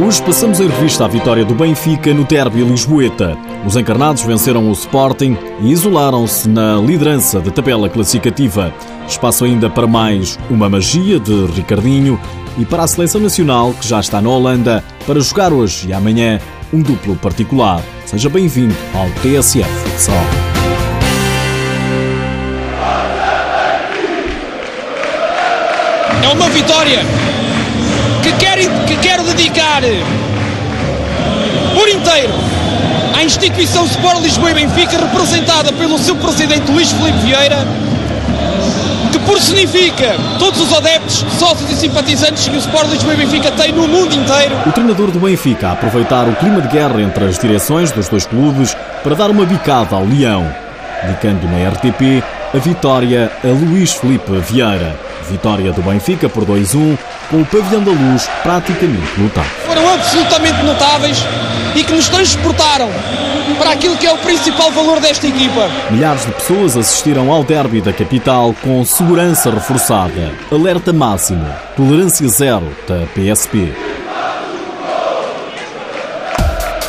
Hoje passamos em revista a vitória do Benfica no derby Lisboeta. Os encarnados venceram o Sporting e isolaram-se na liderança da tabela classificativa. Espaço ainda para mais uma magia de Ricardinho e para a seleção nacional que já está na Holanda para jogar hoje e amanhã um duplo particular. Seja bem-vindo ao TSF Futsal. É uma vitória que quero, que quero dedicar por inteiro à instituição Sport Lisboa e Benfica, representada pelo seu presidente Luís Filipe Vieira, que personifica todos os adeptos, sócios e simpatizantes que o Sport Lisboa e Benfica tem no mundo inteiro. O treinador do Benfica a aproveitar o clima de guerra entre as direções dos dois clubes para dar uma bicada ao Leão, indicando na RTP a vitória a Luís Felipe Vieira. Vitória do Benfica por 2-1, com o pavilhão da luz praticamente lotado. Foram absolutamente notáveis e que nos transportaram para aquilo que é o principal valor desta equipa. Milhares de pessoas assistiram ao derby da capital com segurança reforçada, alerta máximo, tolerância zero da PSP.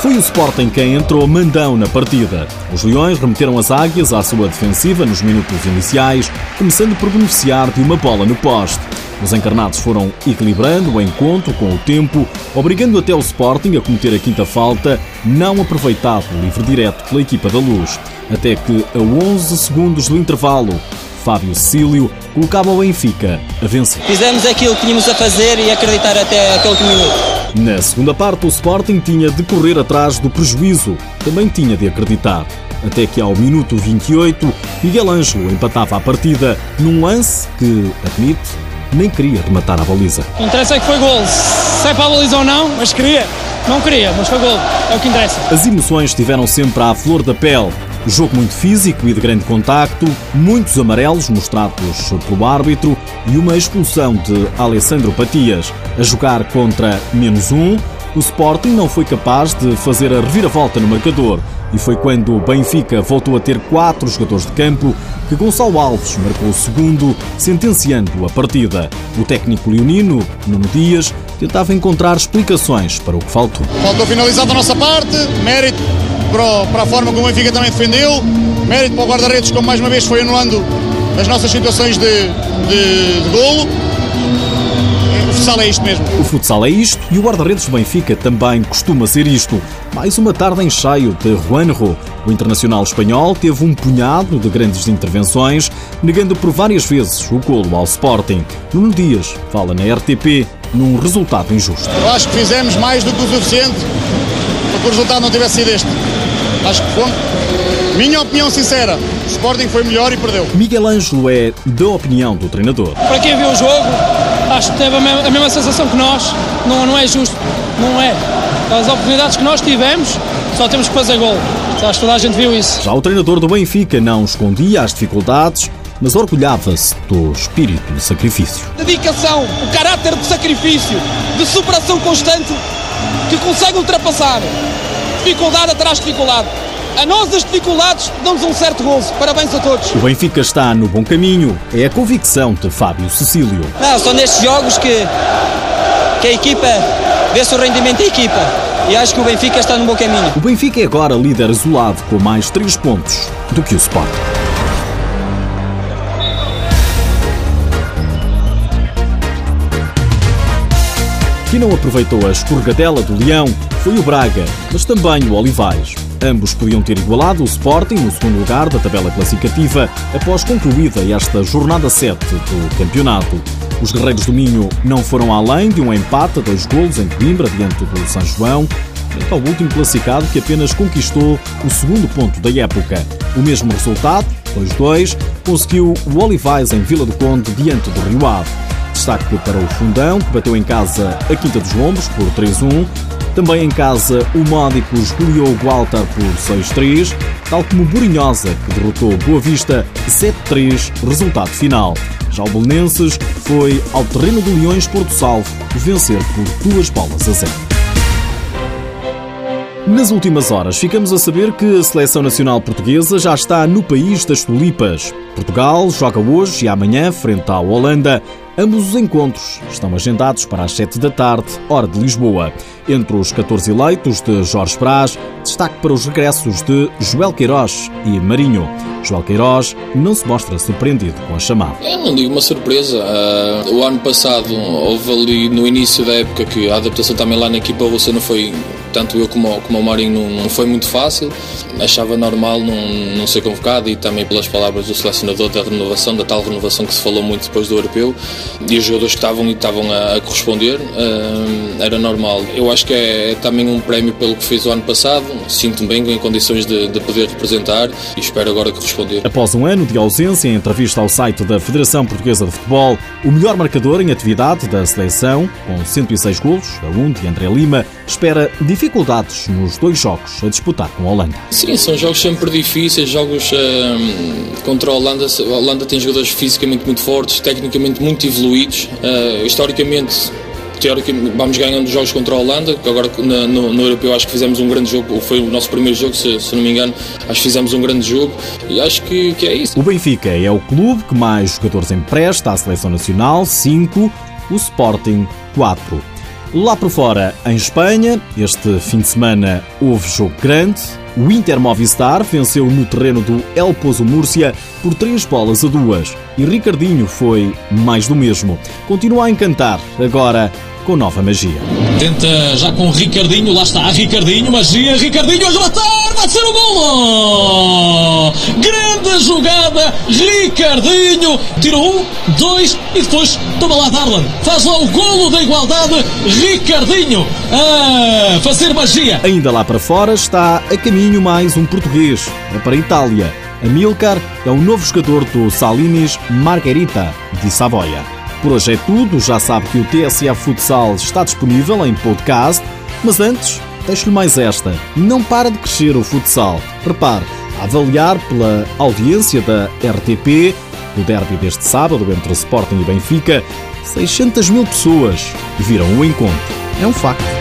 Foi o Sporting quem entrou mandão na partida. Os Leões remeteram as águias à sua defensiva nos minutos iniciais, começando por beneficiar de uma bola no poste. Os encarnados foram equilibrando o encontro com o tempo, obrigando até o Sporting a cometer a quinta falta, não aproveitado livre direto pela equipa da Luz. Até que, a 11 segundos do intervalo, Fábio Cecílio colocava o Benfica a vencer. Fizemos aquilo que tínhamos a fazer e acreditar até aquele minuto. Na segunda parte, o Sporting tinha de correr atrás do prejuízo, também tinha de acreditar. Até que ao minuto 28, Miguel Ângelo empatava a partida num lance que, admite, nem queria rematar a baliza. O que interessa é que foi gol. Se é para a baliza ou não, mas queria. Não queria, mas foi gol. É o que interessa. As emoções estiveram sempre à flor da pele. Jogo muito físico e de grande contacto, muitos amarelos mostrados pelo árbitro e uma expulsão de Alessandro Patias. A jogar contra menos um, o Sporting não foi capaz de fazer a reviravolta no marcador. E foi quando o Benfica voltou a ter quatro jogadores de campo que Gonçalo Alves marcou o segundo, sentenciando a partida. O técnico leonino, Nuno Dias, tentava encontrar explicações para o que faltou. Faltou finalizar da nossa parte, mérito para, a forma como o Benfica também defendeu, mérito para o guarda-redes, como mais uma vez foi anulando as nossas situações de, de, de golo. O futsal é isto mesmo. O futsal é isto e o guarda-redes do Benfica também costuma ser isto. Mais uma tarde em cheio de Juanjo. O internacional espanhol teve um punhado de grandes intervenções, negando por várias vezes o golo ao Sporting. Nuno Dias fala na RTP num resultado injusto. Eu acho que fizemos mais do que o suficiente para que o resultado não tivesse sido este. Acho que foi. Minha opinião sincera, o Sporting foi melhor e perdeu. Miguel Ângelo é da opinião do treinador. Para quem viu o jogo, acho que teve a mesma, a mesma sensação que nós. Não, não é justo. Não é. As oportunidades que nós tivemos, só temos que fazer gol. Acho que toda a gente viu isso. Já o treinador do Benfica não escondia as dificuldades, mas orgulhava-se do espírito de sacrifício. Dedicação, o caráter de sacrifício, de superação constante que consegue ultrapassar dificuldade atrás de dificuldade. A nós as dificuldades dão-nos um certo gozo. Parabéns a todos. O Benfica está no bom caminho. É a convicção de Fábio Cecílio. Não, são nestes jogos que, que a equipa vê-se o rendimento da equipa. E acho que o Benfica está no bom caminho. O Benfica é agora líder isolado com mais 3 pontos do que o Sporting. Quem não aproveitou a escorregadela do Leão foi o Braga, mas também o Olivais. Ambos podiam ter igualado o Sporting no segundo lugar da tabela classificativa após concluída esta jornada 7 do campeonato. Os Guerreiros do Minho não foram além de um empate a dois golos em Coimbra diante do São João, frente ao último classificado que apenas conquistou o segundo ponto da época. O mesmo resultado, 2-2, conseguiu o Olivais em Vila do Conde diante do Rio Ave. Destaque para o Fundão, que bateu em casa a Quinta dos Lombos por 3-1. Também em casa, o Módicos goleou o Gualtar por 6-3, tal como o Burinhosa, que derrotou Boa Vista 7-3, resultado final. Já o Belenenses foi ao terreno do Leões Porto Salvo vencer por duas bolas a zero. Nas últimas horas, ficamos a saber que a seleção nacional portuguesa já está no país das tulipas. Portugal joga hoje e amanhã frente à Holanda. Ambos os encontros estão agendados para as 7 da tarde, hora de Lisboa. Entre os 14 eleitos de Jorge Brás, destaque para os regressos de Joel Queiroz e Marinho. Joel Queiroz não se mostra surpreendido com a chamada. É, não digo uma surpresa. Uh, o ano passado houve ali no início da época que a adaptação também lá na equipa russa não foi tanto eu como, como o Marinho não, não, foi muito fácil. Achava normal não, não ser convocado e também pelas palavras do selecionador da renovação, da tal renovação que se falou muito depois do europeu e os jogadores que estavam e estavam a, a corresponder, uh, era normal. Eu acho que é, é, também um prémio pelo que fez o ano passado. Sinto-me bem em condições de, de, poder representar e espero agora corresponder. Após um ano de ausência, em entrevista ao site da Federação Portuguesa de Futebol, o melhor marcador em atividade da seleção, com 106 golos, a um de André Lima, espera dificuldades nos dois jogos a disputar com a Holanda. Sim, são jogos sempre difíceis, jogos hum, contra a Holanda. A Holanda tem jogadores fisicamente muito fortes, tecnicamente muito evoluídos. Uh, historicamente, teoricamente vamos ganhando jogos contra a Holanda, que agora no, no, no, Europeu acho que fizemos um grande jogo, foi o nosso primeiro jogo, se, se, não me engano, acho que fizemos um grande jogo e acho que, que é isso. O Benfica é o clube que mais jogadores empresta à seleção nacional, 5, o Sporting 4. Lá por fora, em Espanha, este fim de semana houve jogo grande. O Inter Movistar venceu no terreno do El Pozo Múrcia por 3 bolas a 2 e Ricardinho foi mais do mesmo. Continua a encantar, agora com nova magia. Tenta já com Ricardinho, lá está Ricardinho, magia, Ricardinho a rematar, vai ser o golo! Grande jogada, Ricardinho, tirou um, dois e depois toma lá Darlan, faz lá o golo da igualdade, Ricardinho a fazer magia. Ainda lá para fora está a caminho mais um português, é para a Itália. Amilcar é o novo jogador do Salinis Margherita de Savoia. Por hoje é tudo, já sabe que o TSF Futsal está disponível em podcast, mas antes, deixo-lhe mais esta. Não para de crescer o futsal. Repare, a avaliar pela audiência da RTP, no derby deste sábado entre Sporting e Benfica, 600 mil pessoas viram o encontro. É um facto.